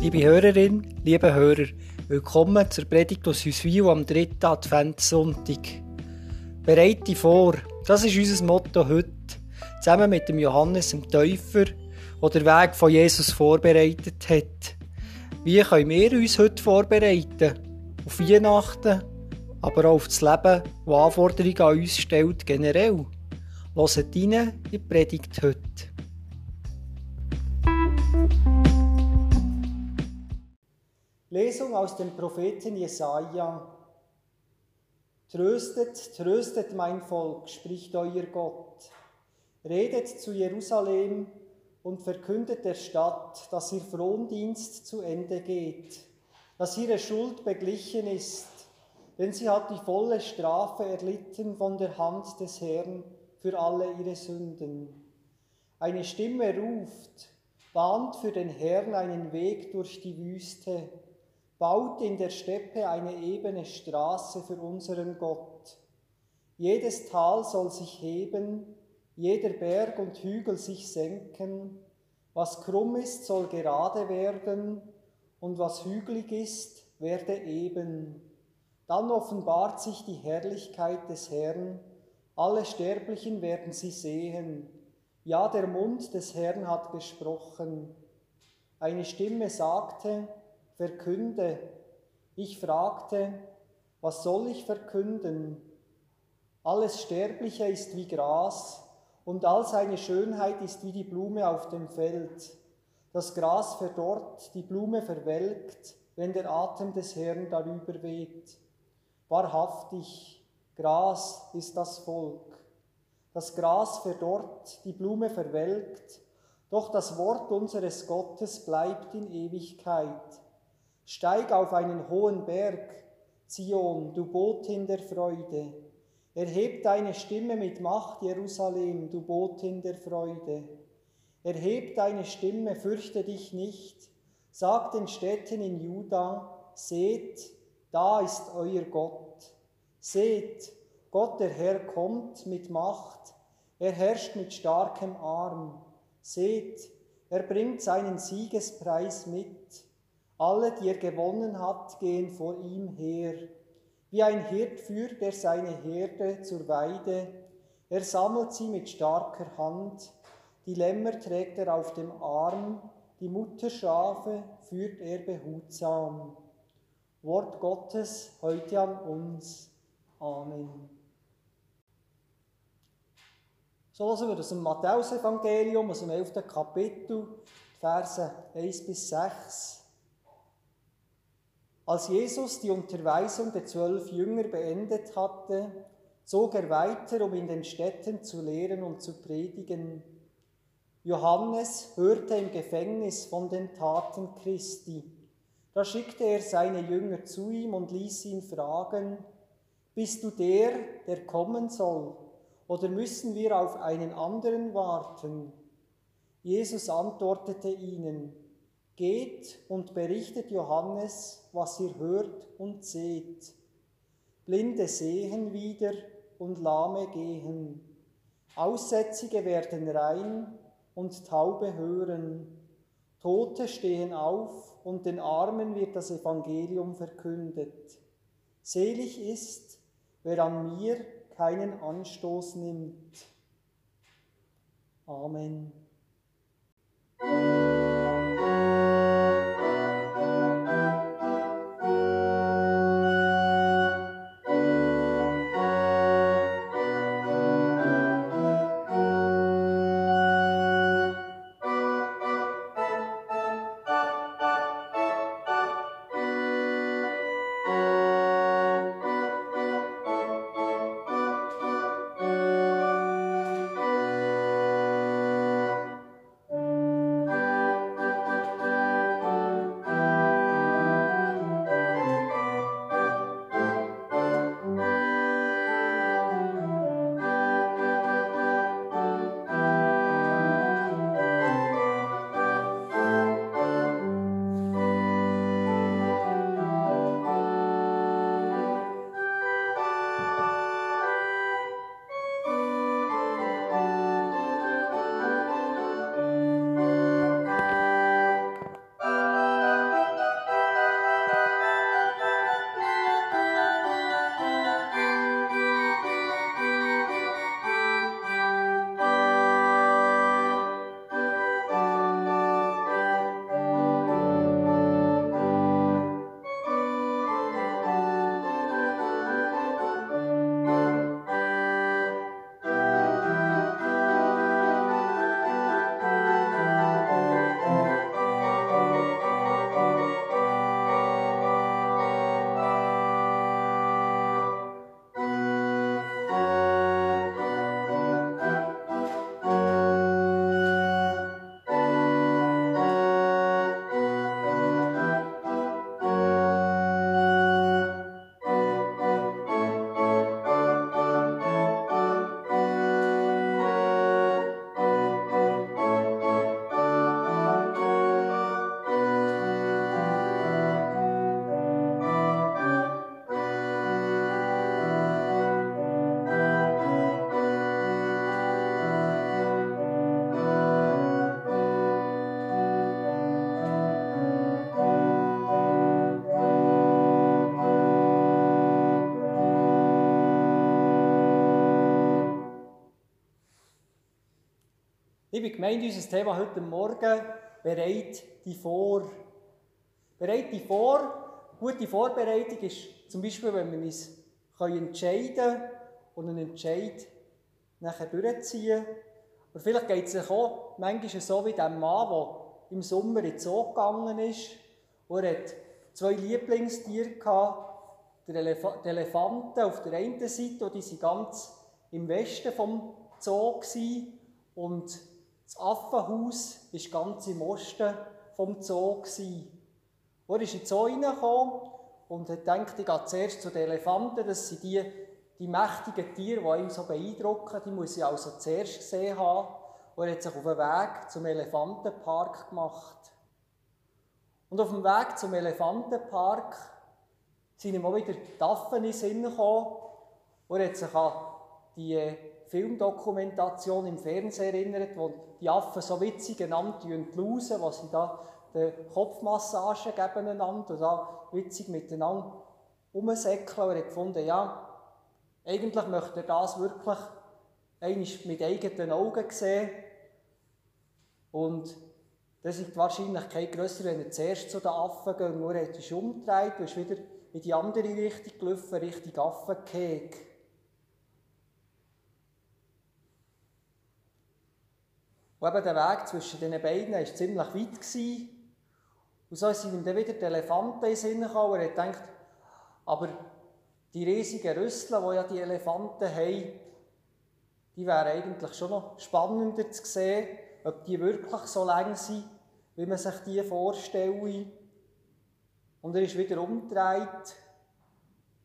Liebe Hörerin, liebe Hörer, willkommen zur Predigt aus Hüswil am dritten Adventssonntag. Bereite vor, das ist unser Motto heute, zusammen mit dem Johannes dem Täufer, der den Weg von Jesus vorbereitet hat. Wie können wir uns heute vorbereiten? Auf Weihnachten, aber auch auf das Leben, das Anforderungen an uns stellt, generell. Hört rein in die Predigt heute. Lesung aus dem Propheten Jesaja. Tröstet, tröstet mein Volk, spricht euer Gott. Redet zu Jerusalem und verkündet der Stadt, dass ihr Frondienst zu Ende geht, dass ihre Schuld beglichen ist, denn sie hat die volle Strafe erlitten von der Hand des Herrn für alle ihre Sünden. Eine Stimme ruft, bahnt für den Herrn einen Weg durch die Wüste baut in der Steppe eine ebene Straße für unseren Gott. Jedes Tal soll sich heben, jeder Berg und Hügel sich senken, was krumm ist, soll gerade werden, und was hügelig ist, werde eben. Dann offenbart sich die Herrlichkeit des Herrn, alle Sterblichen werden sie sehen. Ja, der Mund des Herrn hat gesprochen. Eine Stimme sagte, verkünde. Ich fragte, was soll ich verkünden? Alles Sterbliche ist wie Gras und all seine Schönheit ist wie die Blume auf dem Feld. Das Gras verdorrt, die Blume verwelkt, wenn der Atem des Herrn darüber weht. Wahrhaftig, Gras ist das Volk. Das Gras verdorrt, die Blume verwelkt, doch das Wort unseres Gottes bleibt in Ewigkeit. Steig auf einen hohen Berg, Zion, du Botin der Freude. Erheb deine Stimme mit Macht, Jerusalem, du Botin der Freude. Erheb deine Stimme, fürchte dich nicht. Sag den Städten in Juda, seht, da ist euer Gott. Seht, Gott der Herr kommt mit Macht, er herrscht mit starkem Arm. Seht, er bringt seinen Siegespreis mit. Alle, die er gewonnen hat, gehen vor ihm her. Wie ein Hirt führt er seine Herde zur Weide. Er sammelt sie mit starker Hand. Die Lämmer trägt er auf dem Arm. Die Mutterschafe führt er behutsam. Wort Gottes heute an uns. Amen. So lassen wir aus Matthäus-Evangelium, aus dem 11. Kapitel, Verse 1 bis 6. Als Jesus die Unterweisung der zwölf Jünger beendet hatte, zog er weiter, um in den Städten zu lehren und zu predigen. Johannes hörte im Gefängnis von den Taten Christi. Da schickte er seine Jünger zu ihm und ließ ihn fragen, Bist du der, der kommen soll, oder müssen wir auf einen anderen warten? Jesus antwortete ihnen, Geht und berichtet Johannes, was ihr hört und seht. Blinde sehen wieder und Lahme gehen. Aussätzige werden rein und Taube hören. Tote stehen auf und den Armen wird das Evangelium verkündet. Selig ist, wer an mir keinen Anstoß nimmt. Amen. Liebe Gemeinde, unser Thema heute Morgen, bereit die vor. Bereit die vor. Gute Vorbereitung ist zum Beispiel, wenn wir uns entscheiden können und einen Entscheid nachher durchziehen. Und vielleicht geht es auch manchmal so wie dem Mann, der im Sommer in den Zoo gegangen ist. Und er hat zwei Lieblingstiere gehabt. Der Elef Elefanten auf der einen Seite, und die waren ganz im Westen vom Zoo. Und das Affenhaus war ganz im Osten vom Zoo. Er ist in den Zoo reingekommen und hat gedacht, ich gehe zuerst zu den Elefanten. Das sind die, die mächtigen Tiere, die ihn so beeindrucken. Die muss ich also zuerst gesehen haben. Und er hat sich auf den Weg zum Elefantenpark gemacht. Und auf dem Weg zum Elefantenpark sind ihm auch wieder die Affen in den Sinn gekommen. Und er hat sich an die Filmdokumentation im Fernsehen erinnert, wo die Affen so witzig einander entlusen, was sie da die Kopfmassage geben einander und da witzig miteinander rumsäckeln. Und er hat gefunden, ja, eigentlich möchte er das wirklich mit eigenen Augen sehen. Und das ist die Wahrscheinlichkeit grösser, wenn er zuerst zu den Affen geht. Nur er ist umgedreht und ist wieder in die andere Richtung gelaufen, Richtung Affengehege. Und eben der Weg zwischen den beiden war ziemlich weit. Gewesen. Und so sind ihm dann wieder die Elefanten in den Sinn gekommen. Er hat gedacht, aber die riesigen Rüssel, die ja die Elefanten haben, die wären eigentlich schon noch spannender zu sehen ob die wirklich so lang sind, wie man sich die vorstellt. Und er ist wieder umgedreht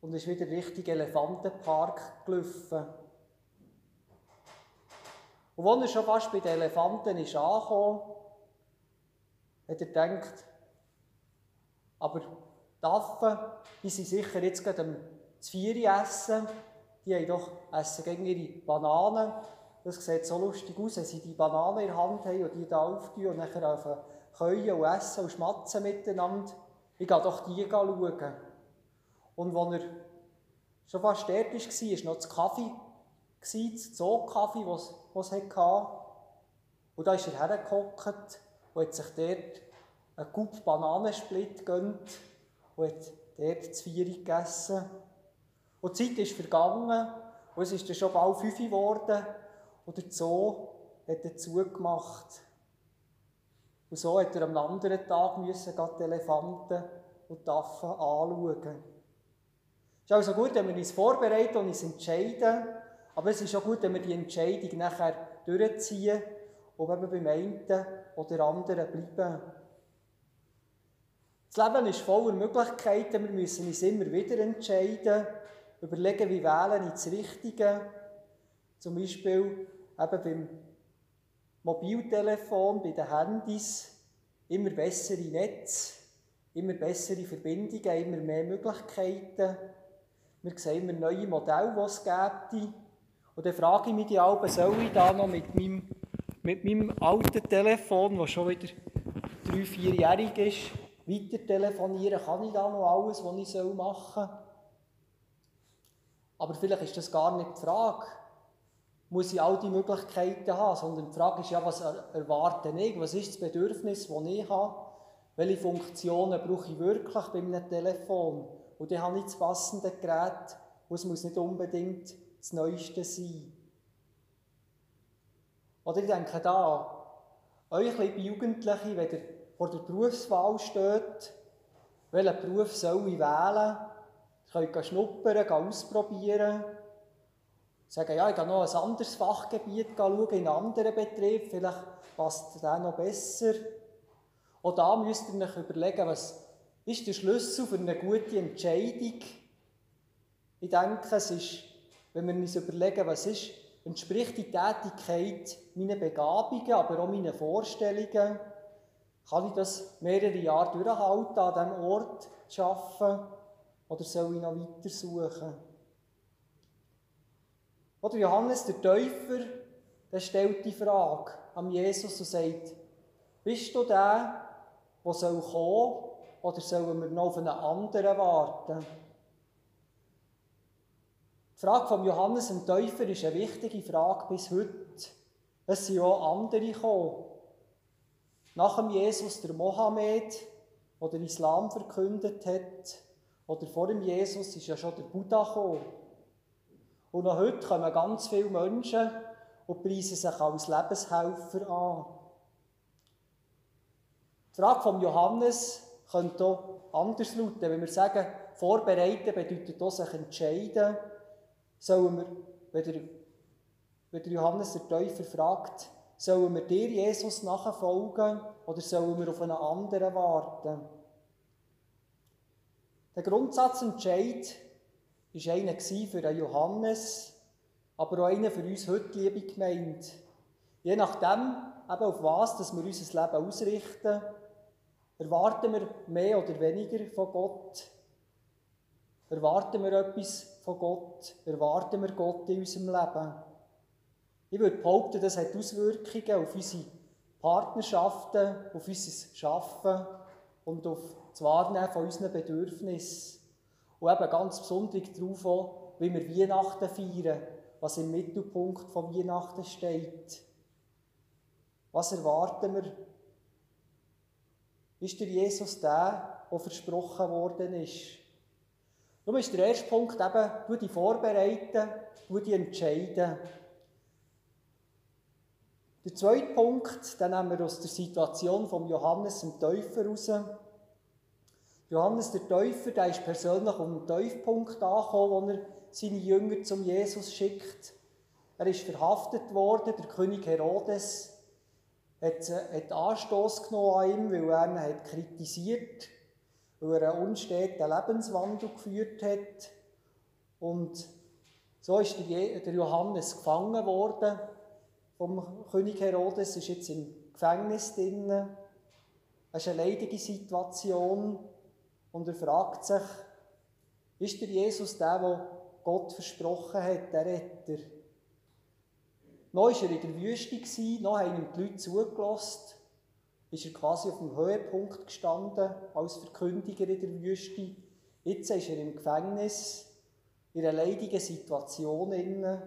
und ist wieder Richtung Elefantenpark gelaufen. Und als er schon fast bei den Elefanten ist angekommen, hat er gedacht, aber die Affen, die sind sicher jetzt gerade am Zvieri essen, die haben doch essen gegen ihre Bananen das sieht so lustig aus, wenn sie die Banane in der Hand haben und die da auftun und nachher auf Käuen und essen und schmatzen miteinander. Ich gehe doch die schauen. Und als er schon fast dort war, war noch das Kaffee, das Zoo-Kaffee, das es hatte. Und da ist er hergehockt und hat sich dort einen Kup Bananensplit gegönnt und hat dort das Vieri gegessen. Und die Zeit ist vergangen und es ist dann schon bald fünf geworden und der Zoo hat er zugemacht. Und so hat er am anderen Tag müssen die Elefanten und die Affen anschauen. Es ist also gut, wenn wir uns vorbereiten und uns entscheiden, aber es ist auch gut, wenn wir die Entscheidung nachher durchziehen und eben beim einen oder anderen bleiben. Das Leben ist voller Möglichkeiten, wir müssen uns immer wieder entscheiden, überlegen, wie wählen ich das Richtige. Zum Beispiel eben beim Mobiltelefon, bei den Handys, immer bessere Netze, immer bessere Verbindungen, immer mehr Möglichkeiten. Wir sehen immer neue Modelle, die es gibt. Und dann frage ich mich die Alben, soll ich da noch mit meinem, mit meinem alten Telefon, das schon wieder drei, vierjährig ist, weiter telefonieren? Kann ich da noch alles, was ich machen soll? Aber vielleicht ist das gar nicht die Frage muss ich all die Möglichkeiten haben, sondern die Frage ist ja, was erwarte ich? Was ist das Bedürfnis, das ich habe? Welche Funktionen brauche ich wirklich bei einem Telefon? Und dann habe ich das passende Gerät, und es muss nicht unbedingt das Neueste sein. Oder ich denke da, euch liebe Jugendliche, wenn ihr vor der Berufswahl steht, welchen Beruf soll ich wählen? Ihr könnt schnuppern, ausprobieren sagen, ja, ich gehe noch ein anderes Fachgebiet schauen, in einen anderen Betrieb, vielleicht passt der noch besser. Auch da müsst ihr euch überlegen, was ist der Schlüssel für eine gute Entscheidung. Ich denke, es ist, wenn wir uns überlegen, was ist, entspricht die Tätigkeit meinen Begabungen, aber auch meinen Vorstellungen, kann ich das mehrere Jahre durchhalten, an diesem Ort zu arbeiten, oder soll ich noch weiter suchen? Oder Johannes der Täufer, der stellt die Frage an Jesus und sagt, bist du der, der soll kommen, oder sollen wir noch auf einen anderen warten? Die Frage von Johannes dem Täufer ist eine wichtige Frage bis heute. Es sind auch andere gekommen. Nach dem Jesus der Mohammed, der den Islam verkündet hat, oder vor dem Jesus ist ja schon der Buddha gekommen. Und noch heute kommen ganz viele Menschen und preisen sich als Lebenshelfer an. Die Frage von Johannes könnte auch anders lauten, wenn wir sagen, vorbereiten bedeutet auch sich entscheiden, sollen wir, wenn der, wenn der Johannes der Täufer fragt, sollen wir dir, Jesus, nachfolgen oder sollen wir auf einen anderen warten? Der Grundsatzentscheid war einer für den Johannes, aber auch einer für uns heute, liebe Gemeinde. Je nachdem, eben auf was dass wir unser Leben ausrichten, erwarten wir mehr oder weniger von Gott. Erwarten wir etwas von Gott? Erwarten wir Gott in unserem Leben? Ich würde behaupten, das hat Auswirkungen auf unsere Partnerschaften, auf unser Schaffen und auf das Wahrnehmen von unseren Bedürfnissen. Und eben ganz besonders darauf auch, wie wir Weihnachten feiern, was im Mittelpunkt von Weihnachten steht. Was erwarten wir? Ist der Jesus der, der versprochen worden ist? Darum ist der erste Punkt eben, du die vorbereiten, du die entscheiden. Der zweite Punkt, den nehmen wir aus der Situation von Johannes dem Täufer heraus. Johannes der Täufer, der ist persönlich um den Tiefpunkt angekommen, wo er seine Jünger zum Jesus schickt. Er ist verhaftet worden, der König Herodes hat, hat Anstoß genommen an ihm, weil er ihn hat kritisiert, weil er einen unsteten Lebenswandel geführt hat. Und so ist der Johannes gefangen worden vom König Herodes, ist jetzt im Gefängnis drin. Es ist eine leidige Situation. Und er fragt sich, ist der Jesus der, der Gott versprochen hat, der Retter? Noch war er in der Wüste, noch haben ihm die Leute zugelassen, ist er quasi auf dem Höhepunkt gestanden als Verkündiger in der Wüste. Jetzt ist er im Gefängnis, in einer leidigen Situation inne,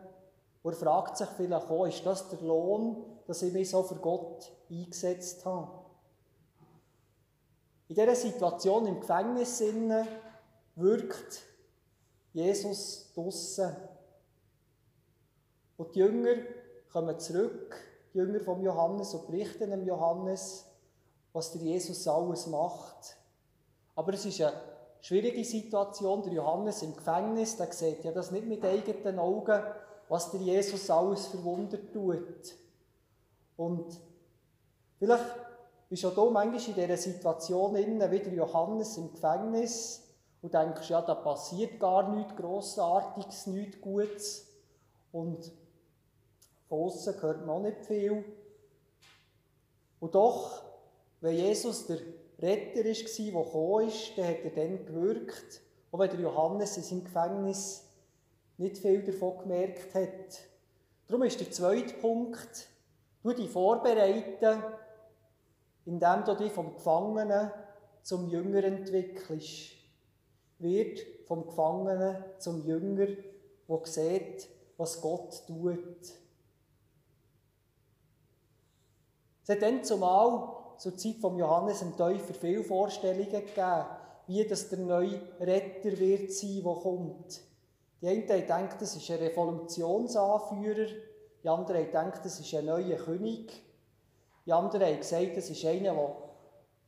wo er fragt sich vielleicht auch, ist das der Lohn, dass ich mich so für Gott eingesetzt habe? In dieser Situation im Gefängnis wirkt Jesus draussen. Und die Jünger kommen zurück, die Jünger von Johannes, und berichten dem Johannes, was der Jesus alles macht. Aber es ist eine schwierige Situation. Der Johannes im Gefängnis, der sieht ja das nicht mit eigenen Augen, was der Jesus alles verwundert tut. Und vielleicht bist auch du manchmal in dieser Situation innen, wieder Johannes im Gefängnis und denkst, ja, da passiert gar nichts Grossartiges, nichts Gutes. Und von außen hört man auch nicht viel. Und doch, wenn Jesus der Retter war, der gekommen ist, dann hat er dann gewirkt, auch wenn der Johannes in seinem Gefängnis nicht viel davon gemerkt hat. Darum ist der zweite Punkt, du dich vorbereiten, indem du dich vom Gefangenen zum Jünger entwickelst. Wird vom Gefangenen zum Jünger, der sieht, was Gott tut. Es dann zumal zur Zeit von Johannes dem Täufer viele Vorstellungen gegeben, wie das der neue Retter wird sein, der kommt. Die einen gedacht, das ist ein Revolutionsanführer, die anderen gedacht, das ist ein neuer König. Die anderen haben gesagt, das ist einer, der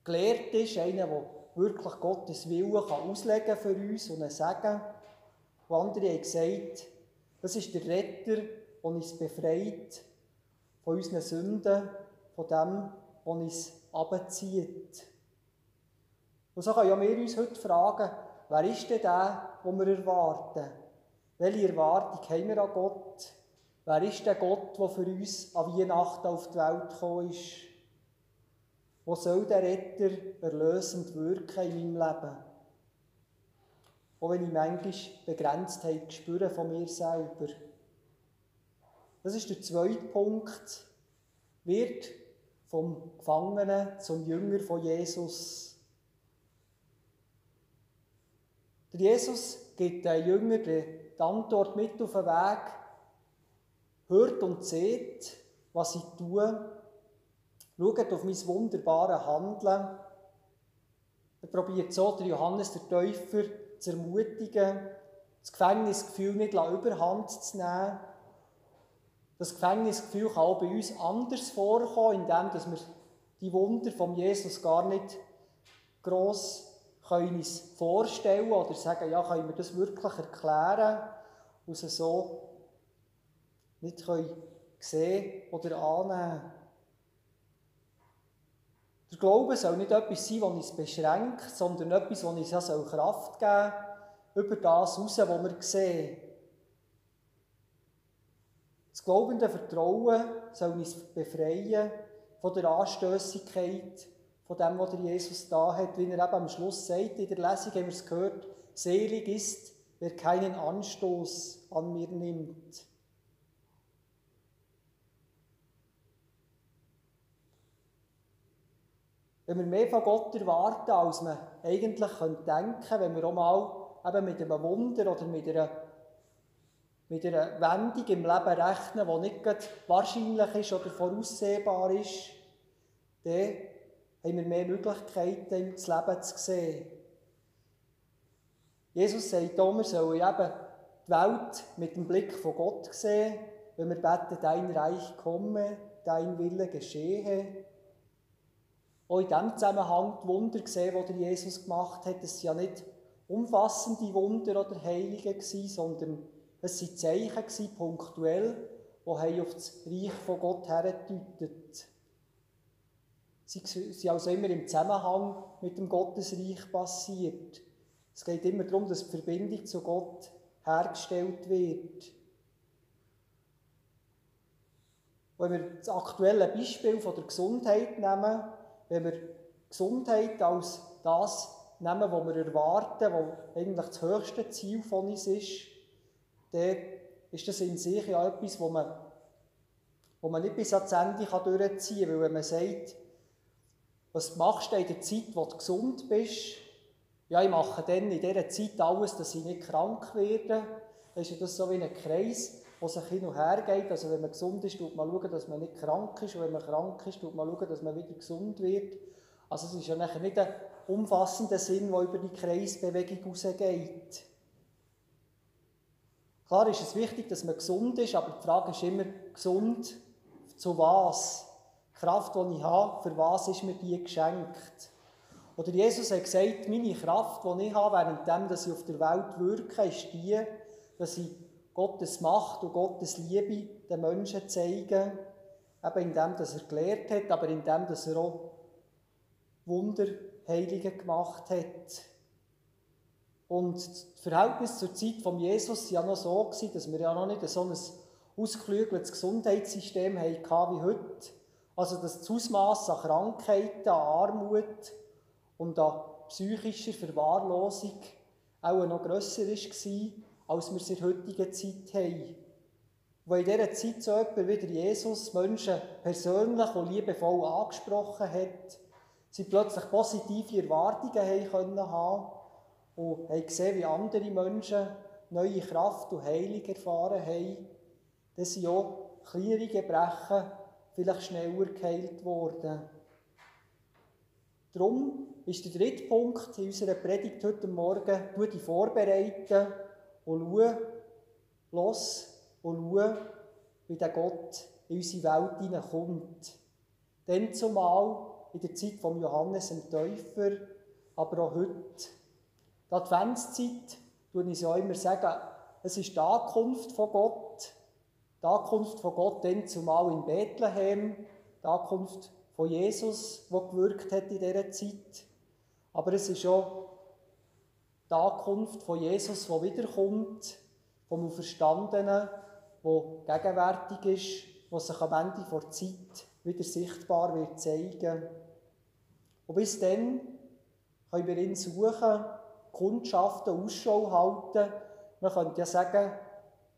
gelehrt ist, einer, der wirklich Gottes Willen kann auslegen für uns und sagen. Und andere haben gesagt, das ist der Retter, der uns befreit von unseren Sünden, von dem, was uns abzieht. Und so können wir uns heute fragen, wer ist denn der, den wir erwarten? Welche Erwartung haben wir an Gott? Wer ist der Gott, der für uns an Weihnachten auf die Welt gekommen ist? Wo soll der Retter erlösend wirken in meinem Leben? Auch wenn ich manchmal Begrenztheit spüre von mir selber. Das ist der zweite Punkt. Wird vom Gefangenen zum Jünger von Jesus. Der Jesus gibt den Jünger die Antwort mit auf den Weg, hört und seht, was ich tue. Schaut auf mein wunderbares Handeln. Er probiert so der Johannes der Täufer zu ermutigen, das Gefängnisgefühl nicht überhand zu nehmen. Das Gefängnisgefühl kann auch bei uns anders vorkommen, indem wir die Wunder von Jesus gar nicht gross können uns vorstellen oder sagen, ja, können wir das wirklich erklären und so nicht können sehen oder annehmen. Der Glaube soll nicht etwas sein, das uns beschränkt, sondern etwas, das uns ja Kraft geben soll, über das hinaus, was wir sehen. Das glaubende Vertrauen soll uns befreien von der Anstößigkeit, von dem, was Jesus da hat, wie er eben am Schluss sagt, in der Lesung haben wir es gehört, selig ist, wer keinen Anstoß an mir nimmt. Wenn wir mehr von Gott erwarten, als man eigentlich denken könnte, wenn wir auch mal eben mit einem Wunder oder mit einer, mit einer Wendung im Leben rechnen, die nicht wahrscheinlich ist oder voraussehbar ist, dann haben wir mehr Möglichkeiten, das Leben zu sehen. Jesus sagt wir sollen eben die Welt mit dem Blick von Gott sehen, wenn wir beten, dein Reich komme, dein Wille geschehe. Auch in diesem Zusammenhang die Wunder sehen, die Jesus gemacht hat, das sind ja nicht umfassende Wunder oder Heilige sondern es waren Zeichen punktuell, die auf das Reich von Gott herdeutet. Sie sind also immer im Zusammenhang mit dem Gottesreich passiert. Es geht immer darum, dass die Verbindung zu Gott hergestellt wird. Wenn wir das aktuelle Beispiel von der Gesundheit nehmen, wenn wir Gesundheit als das nehmen, was wir erwarten, was eigentlich das höchste Ziel von uns ist, dann ist das in sich ja etwas, wo man, wo man nicht bis ans Ende durchziehen kann. Weil wenn man sagt, was machst du in der Zeit, wo du gesund bist? Ja, ich mache dann in dieser Zeit alles, dass ich nicht krank werde. Dann ist das so wie ein Kreis, der sich hin und her geht. Also wenn man gesund ist, tut man schauen, dass man nicht krank ist. Und wenn man krank ist, tut man schauen, dass man wieder gesund wird. Also es ist ja nicht ein umfassender Sinn, der über die Kreisbewegung hinausgeht. Klar ist es wichtig, dass man gesund ist, aber die Frage ist immer, gesund zu was? Kraft, die ich habe, für was ist mir die geschenkt? Oder Jesus hat gesagt, meine Kraft, die ich habe, währenddem, dass ich auf der Welt wirke, ist die, dass ich Gottes Macht und Gottes Liebe den Menschen zeige, eben indem, dass er gelehrt hat, aber indem, dass er auch Wunderheilige gemacht hat. Und das Verhältnis zur Zeit von Jesus war ja noch so, dass wir ja noch nicht so ein ausgeklügeltes Gesundheitssystem hatten wie heute. Also dass das Ausmaß an Krankheiten, an Armut und an psychischer Verwahrlosung auch noch grösser war, als wir es in der heutigen Zeit haben. Wo in dieser Zeit so jemand wie Jesus Menschen persönlich und liebevoll angesprochen hat, sie plötzlich positive Erwartungen haben können und haben gesehen, wie andere Menschen neue Kraft und Heilung erfahren haben, dass sie auch kleinere Gebrechen vielleicht schneller geheilt worden. Darum ist der dritte Punkt in unserer Predigt heute Morgen, du dich vorbereiten und schau, los und schau, wie der Gott in unsere Welt hineinkommt. Dann zumal in der Zeit von Johannes dem Täufer, aber auch heute. Die Adventszeit, tue ich ja immer sagen, es ist die Ankunft von Gott, die Ankunft von Gott dann zumal in Bethlehem, die Ankunft von Jesus, der gewirkt hat in dieser Zeit. Aber es ist auch die Ankunft von Jesus, der wiederkommt, vom Auferstandenen, der gegenwärtig ist, der sich am Ende der Zeit wieder sichtbar wird zeigen. Und bis dann können wir ihn suchen, Kundschaften, Ausschau halten. Man könnte ja sagen,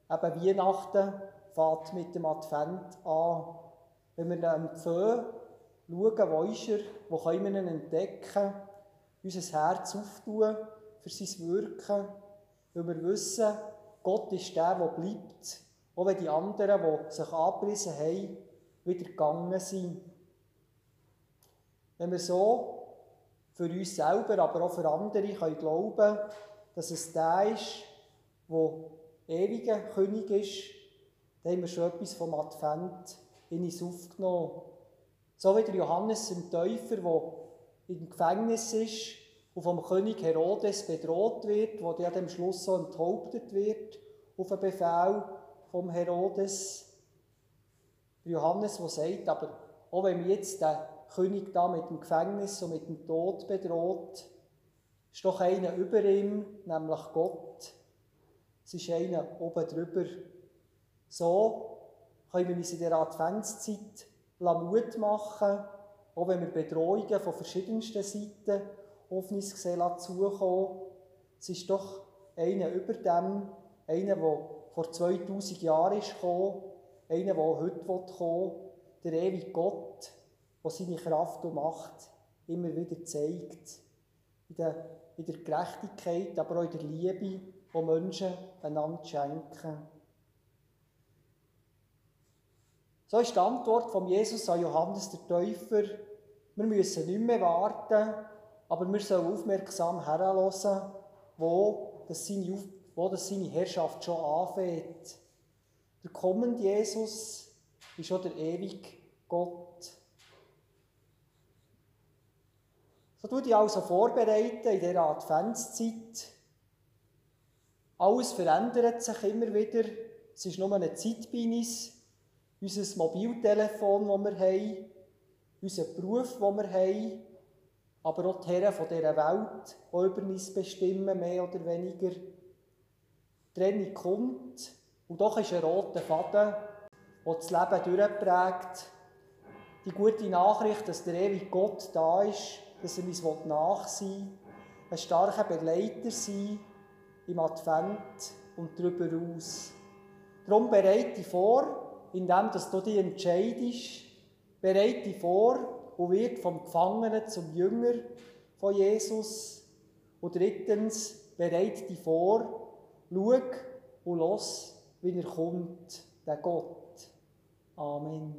eben Weihnachten fängt mit dem Advent an. Wenn wir am Pfö schauen, wo ist er, wo können wir ihn entdecken, unser Herz auftun für sein Wirken, weil wir wissen, Gott ist der, der bleibt. Auch wenn die anderen, die sich abgerissen haben, wieder gegangen sind. Wenn wir so für uns selber, aber auch für andere können glauben, dass es der ist, der ewiger König ist, dann haben wir schon etwas vom Advent in uns aufgenommen. So wie der Johannes im Täufer, der im Gefängnis ist und vom König Herodes bedroht wird, wo der am Schluss so enthauptet wird, auf einen Befehl vom Herodes. Johannes, der sagt, aber auch wenn wir jetzt der König da mit dem Gefängnis und mit dem Tod bedroht, ist doch einer über ihm, nämlich Gott. Es ist einer oben drüber. So können wir uns in der Adventszeit Mut machen, auch wenn wir Bedrohungen von verschiedensten Seiten auf uns sehen zukommen. Es ist doch einer über dem, einer, der vor 2000 Jahren ist gekommen, einer, der heute kommen will, der ewige Gott, der seine Kraft und Macht immer wieder zeigt. In der, in der Gerechtigkeit, aber auch in der Liebe, die Menschen einander schenken. So ist die Antwort von Jesus an Johannes der Täufer. Wir müssen nicht mehr warten, aber wir sollen aufmerksam heranhören, wo das seine, wo das seine Herrschaft schon anfängt. Der kommende Jesus ist schon der ewige Gott. So tue ich also vorbereiten in dieser Adventszeit. Alles verändert sich immer wieder. Es ist nur eine Zeit bei uns. Unser Mobiltelefon, das wir haben, unser Beruf, den wir haben, aber auch die Herren von dieser Welt, die über uns bestimmen, mehr oder weniger. Die Trennung kommt und doch ist ein roter Faden, der das Leben durchprägt. Die gute Nachricht, dass der ewige Gott da ist, dass er uns nach sein ein starker Begleiter sein im Advent und darüber aus. Darum bereite dich vor, indem du dich entscheidest, bereite dich vor und wird vom Gefangenen zum Jünger von Jesus. Und drittens, bereite dich vor, schau und los, wie er kommt, der Gott. Amen.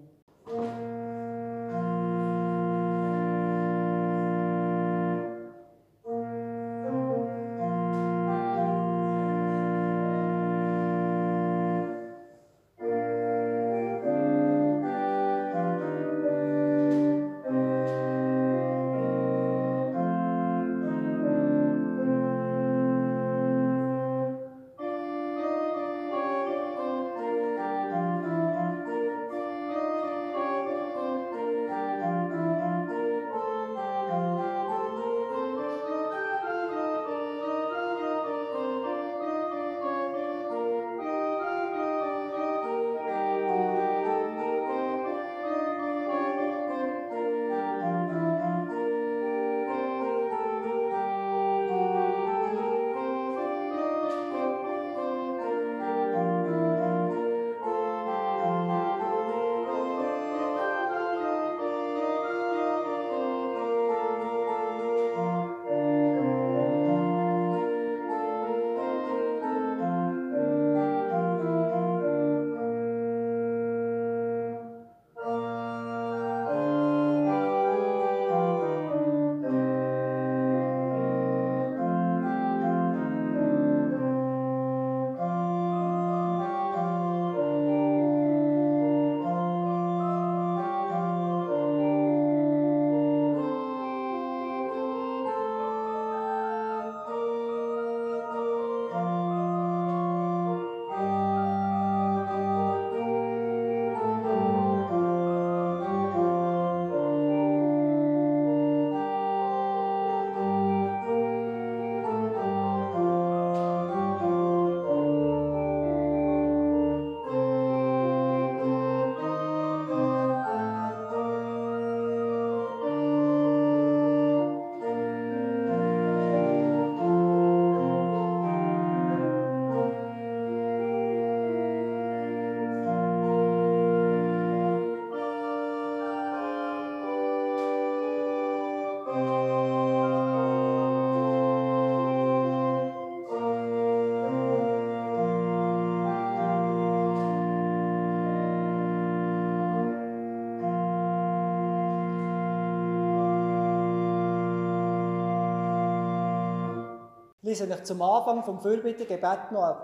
Lese euch zum Anfang vom Fürbittegebet noch einen,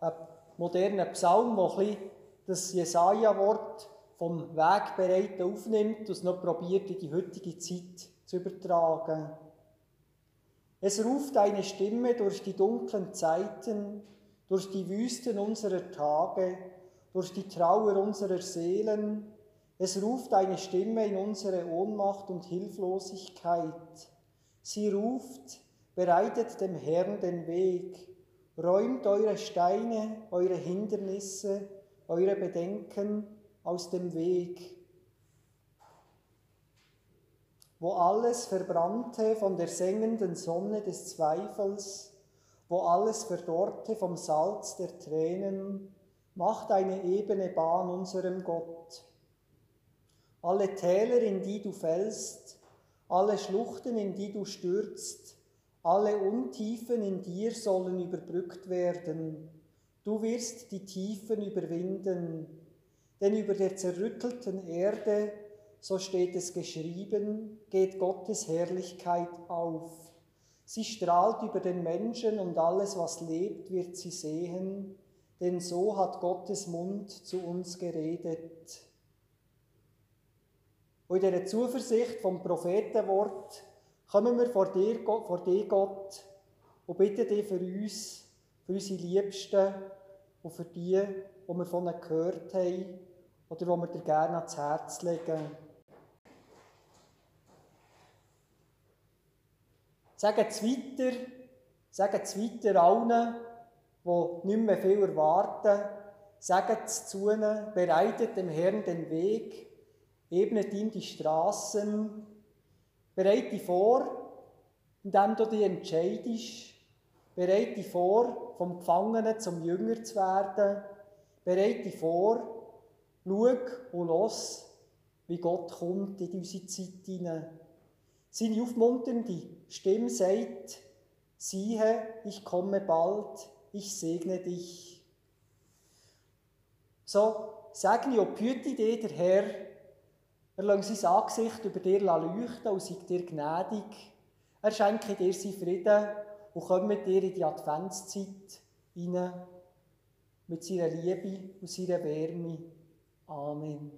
einen modernen Psalm, der ein das Jesaja-Wort vom Wegbereiten aufnimmt und es noch probiert, in die heutige Zeit zu übertragen. Es ruft eine Stimme durch die dunklen Zeiten, durch die Wüsten unserer Tage, durch die Trauer unserer Seelen. Es ruft eine Stimme in unsere Ohnmacht und Hilflosigkeit. Sie ruft, bereitet dem Herrn den Weg, räumt eure Steine, eure Hindernisse, eure Bedenken aus dem Weg wo alles verbrannte von der sengenden Sonne des Zweifels, wo alles verdorrte vom Salz der Tränen, macht eine ebene Bahn unserem Gott. Alle Täler, in die du fällst, alle Schluchten, in die du stürzt, alle Untiefen in dir sollen überbrückt werden. Du wirst die Tiefen überwinden, denn über der zerrüttelten Erde so steht es geschrieben, geht Gottes Herrlichkeit auf. Sie strahlt über den Menschen und alles, was lebt, wird sie sehen, denn so hat Gottes Mund zu uns geredet. Und in dieser Zuversicht vom Prophetenwort kommen wir vor dir, vor dir, Gott, und bitten dich für uns, für unsere Liebsten und für die, die wir von ihnen gehört haben oder die wir dir gerne ans Herz legen. Sagen es weiter, sagen es weiter allen, die nicht mehr viel erwarten. Sagen es zu ihnen, bereitet dem Herrn den Weg, ebnet ihm die Straßen, bereite dich vor, indem du dich entscheidest, bereite dich vor, vom Gefangenen zum Jünger zu werden, bereite dich vor, schau und los, wie Gott kommt in unsere Zeit hinein. Seine aufmunternde Stimme sagt, siehe, ich komme bald, ich segne dich. So segne und behüte dich der Herr, er lässt sein Angesicht über dir leuchten und sei dir gnädig. Er schenke dir seinen Frieden und komme mit dir in die Adventszeit hinein, mit seiner Liebe und seiner Wärme. Amen.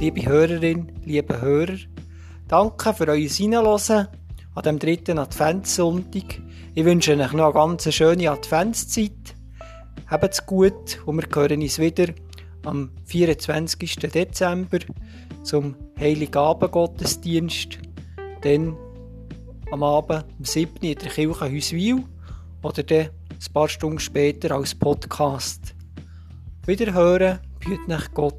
Liebe Hörerin, liebe Hörer, danke für euer Hineinhören an dem dritten Adventssonntag. Ich wünsche euch noch eine ganz schöne Adventszeit. Habt's gut und wir hören uns wieder am 24. Dezember zum Heiligabend-Gottesdienst. Dann am Abend um 7. in der Kirche Hüswil oder dann ein paar Stunden später als Podcast. Wiederhören, behüt nach Gott.